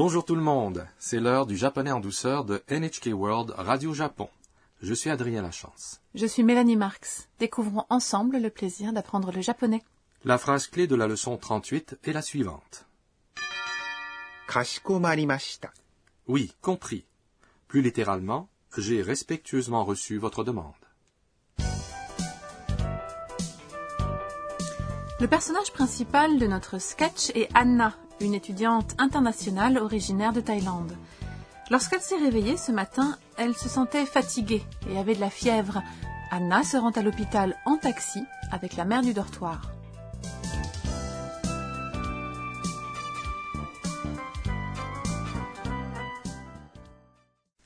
Bonjour tout le monde, c'est l'heure du japonais en douceur de NHK World Radio Japon. Je suis Adrien Lachance. Je suis Mélanie Marx. Découvrons ensemble le plaisir d'apprendre le japonais. La phrase clé de la leçon 38 est la suivante. Kashikomarimashita. Oui, compris. Plus littéralement, j'ai respectueusement reçu votre demande. Le personnage principal de notre sketch est Anna, une étudiante internationale originaire de Thaïlande. Lorsqu'elle s'est réveillée ce matin, elle se sentait fatiguée et avait de la fièvre. Anna se rend à l'hôpital en taxi avec la mère du dortoir.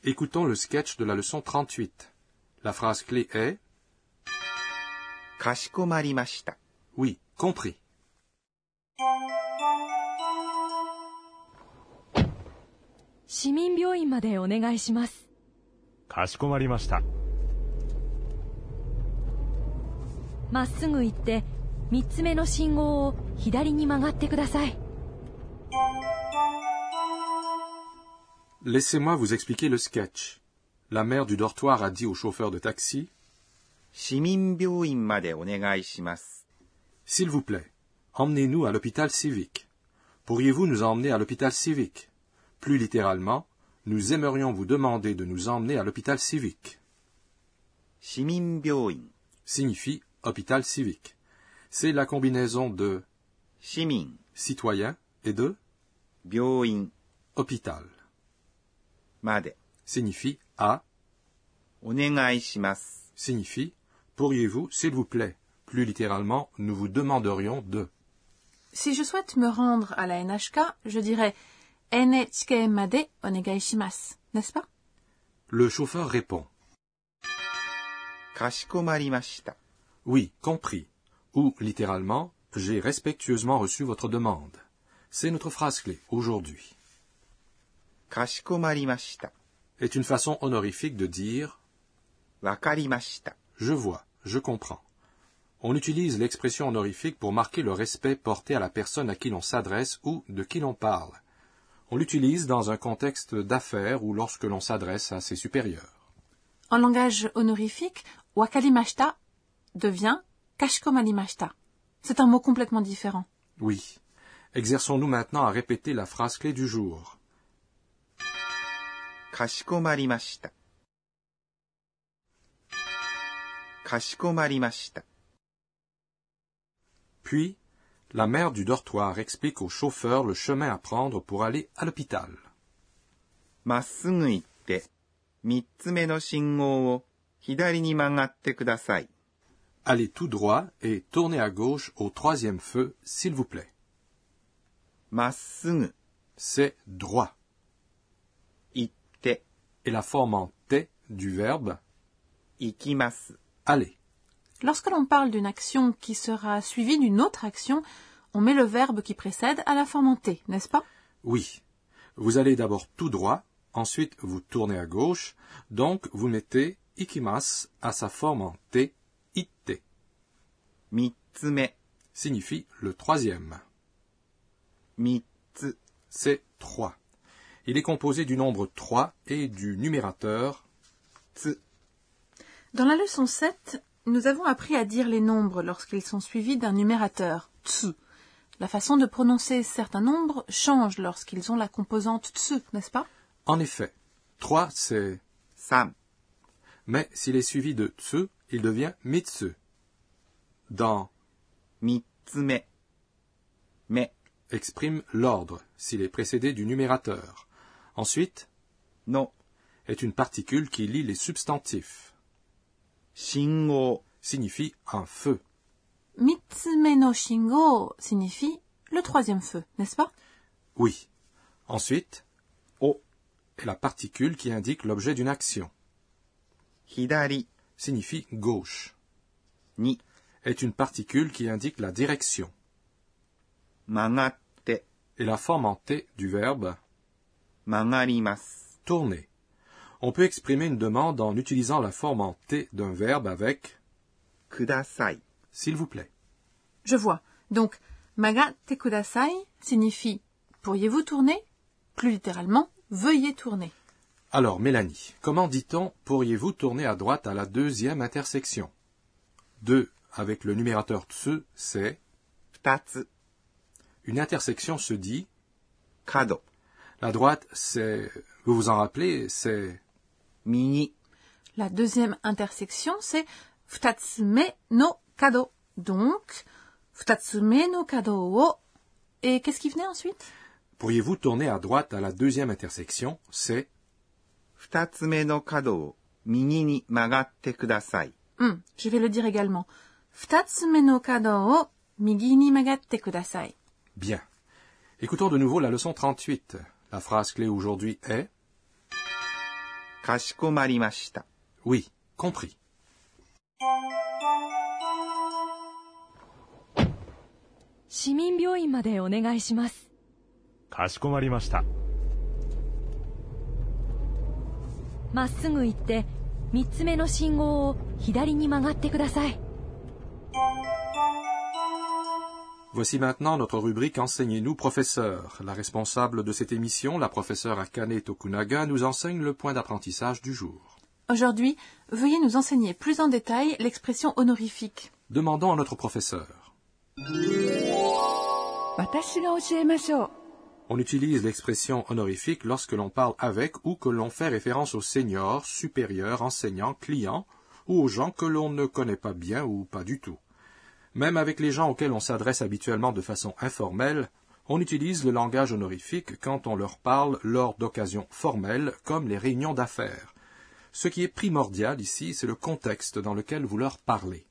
Écoutons le sketch de la leçon 38. La phrase clé est Oui, compris. 市民病院までお願いします。かしこまりました。まっすぐ行って、三つ目の信号を左に曲がってください。 Laissez-moi vous expliquer le sketch. La mère du dortoir a dit au chauffeur de taxi 市民病院までお願いします。 S'il vous plaît, emmenez-nous à l'hôpital civique. Pourriez-vous nous emmener à l'hôpital civique Plus littéralement, nous aimerions vous demander de nous emmener à l'hôpital civique. Shimin signifie hôpital civique. C'est la combinaison de Shimin citoyen et de byoin hôpital. Made signifie à signifie pourriez-vous, s'il vous plaît. Plus littéralement, nous vous demanderions de. Si je souhaite me rendre à la NHK, je dirais NHK made onegai shimasu, n'est-ce pas Le chauffeur répond かしこまりました。 Oui, compris. Ou, littéralement, j'ai respectueusement reçu votre demande. C'est notre phrase clé aujourd'hui. かしこまりました。 Est une façon honorifique de dire わかりました。 je vois, je comprends. On utilise l'expression honorifique pour marquer le respect porté à la personne à qui l'on s'adresse ou de qui l'on parle. On l'utilise dans un contexte d'affaires ou lorsque l'on s'adresse à ses supérieurs. En langage honorifique, wakalimashita devient kashikomarimashita. C'est un mot complètement différent. Oui. Exerçons-nous maintenant à répéter la phrase clé du jour. Kashikomarimashita. Kashikomarimashita. Puis, la mère du dortoir explique au chauffeur le chemin à prendre pour aller à l'hôpital. Allez tout droit et tournez à gauche au troisième feu, s'il vous plaît. C'est droit. Itte est la forme en T du verbe. Allez. Lorsque l'on parle d'une action qui sera suivie d'une autre action, on met le verbe qui précède à la forme en T, n'est-ce pas? Oui. Vous allez d'abord tout droit, ensuite vous tournez à gauche, donc vous mettez ikimas à sa forme en T, ite. Mitsume signifie le troisième. Mitsu, c'est trois. Il est composé du nombre 3 et du numérateur t. Dans la leçon 7, nous avons appris à dire les nombres lorsqu'ils sont suivis d'un numérateur, tsu. La façon de prononcer certains nombres change lorsqu'ils ont la composante tsu, n'est-ce pas? En effet, trois c'est sam. Mais s'il est suivi de tsu, il devient mitsu. Dans mitsume, mais exprime l'ordre s'il est précédé du numérateur. Ensuite, non est une particule qui lie les substantifs shingo signifie un feu. Mitsumeno shingo signifie le troisième feu, n'est-ce pas? Oui. Ensuite, o est la particule qui indique l'objet d'une action. Hidari signifie gauche. Ni est une particule qui indique la direction. Manatte est la forme en T du verbe tourner on peut exprimer une demande en utilisant la forme en T d'un verbe avec kudasai. S'il vous plaît. Je vois. Donc, magatte kudasai signifie pourriez-vous tourner? Plus littéralement, veuillez tourner. Alors, Mélanie, comment dit-on pourriez-vous tourner à droite à la deuxième intersection? 2 avec le numérateur tsu, c'est Une intersection se dit Kado. La droite, c'est, vous vous en rappelez, c'est la deuxième intersection, c'est futatsume no kado. Donc, futatsume no kado. Et qu'est-ce qui venait ensuite? Pourriez-vous tourner à droite à la deuxième intersection? C'est futatsume no kado mini ni magatte kudasai. Hum, je vais le dire également. Futatsume no kado wo migi ni magatte kudasai. Bien. Écoutons de nouveau la leçon 38. La phrase clé aujourd'hui est かしこまりました。oui, compris. 市民病院までお願いしますかしこまりましたまっすぐ行って3つ目の信号を左に曲がってください Voici maintenant notre rubrique Enseignez-nous, professeur. La responsable de cette émission, la professeure Akane Tokunaga, nous enseigne le point d'apprentissage du jour. Aujourd'hui, veuillez nous enseigner plus en détail l'expression honorifique. Demandons à notre professeur. On utilise l'expression honorifique lorsque l'on parle avec ou que l'on fait référence au senior, supérieur, enseignant, client ou aux gens que l'on ne connaît pas bien ou pas du tout. Même avec les gens auxquels on s'adresse habituellement de façon informelle, on utilise le langage honorifique quand on leur parle lors d'occasions formelles comme les réunions d'affaires. Ce qui est primordial ici, c'est le contexte dans lequel vous leur parlez.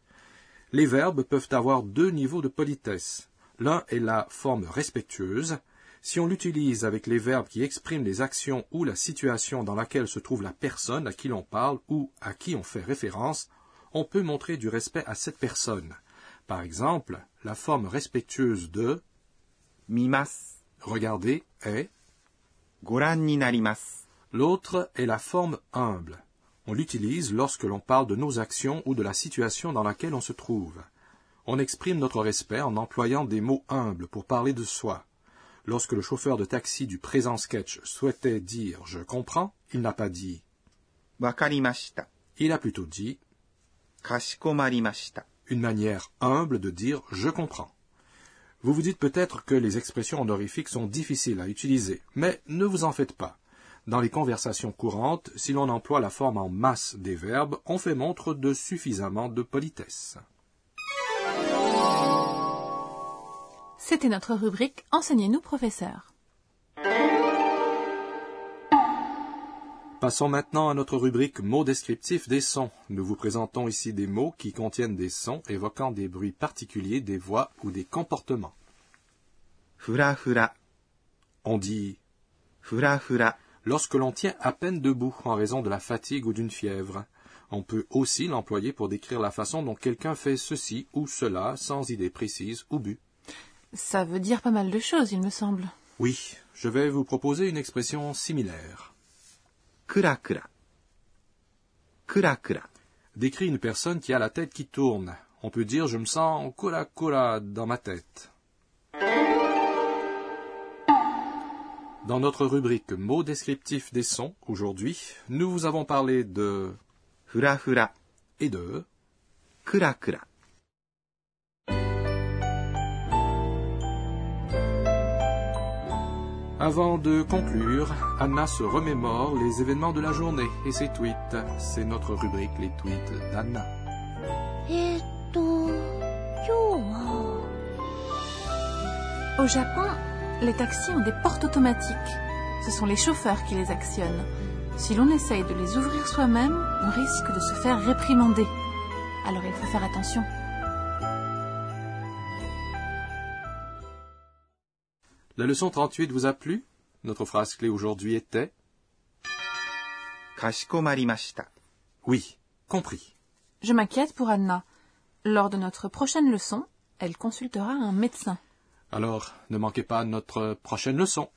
Les verbes peuvent avoir deux niveaux de politesse. L'un est la forme respectueuse. Si on l'utilise avec les verbes qui expriment les actions ou la situation dans laquelle se trouve la personne à qui l'on parle ou à qui on fait référence, on peut montrer du respect à cette personne. Par exemple, la forme respectueuse de mimas, regarder est goran L'autre est la forme humble. On l'utilise lorsque l'on parle de nos actions ou de la situation dans laquelle on se trouve. On exprime notre respect en employant des mots humbles pour parler de soi. Lorsque le chauffeur de taxi du présent sketch souhaitait dire je comprends, il n'a pas dit. Il a plutôt dit une manière humble de dire je comprends. Vous vous dites peut-être que les expressions honorifiques sont difficiles à utiliser, mais ne vous en faites pas. Dans les conversations courantes, si l'on emploie la forme en masse des verbes, on fait montre de suffisamment de politesse. C'était notre rubrique Enseignez-nous, professeur. Passons maintenant à notre rubrique mots descriptifs des sons. Nous vous présentons ici des mots qui contiennent des sons évoquant des bruits particuliers, des voix ou des comportements. Fura fura. On dit fura fura lorsque l'on tient à peine debout en raison de la fatigue ou d'une fièvre. On peut aussi l'employer pour décrire la façon dont quelqu'un fait ceci ou cela sans idée précise ou but. Ça veut dire pas mal de choses, il me semble. Oui, je vais vous proposer une expression similaire. Kura kura. Décrit une personne qui a la tête qui tourne. On peut dire je me sens kura dans ma tête. Dans notre rubrique mots descriptifs des sons, aujourd'hui, nous vous avons parlé de hura fura et de kura kura. Avant de conclure, Anna se remémore les événements de la journée et ses tweets. C'est notre rubrique les tweets d'Anna. Au Japon, les taxis ont des portes automatiques. Ce sont les chauffeurs qui les actionnent. Si l'on essaye de les ouvrir soi-même, on risque de se faire réprimander. Alors il faut faire attention. La leçon 38 vous a plu? Notre phrase clé aujourd'hui était Oui, compris. Je m'inquiète pour Anna. Lors de notre prochaine leçon, elle consultera un médecin. Alors, ne manquez pas notre prochaine leçon.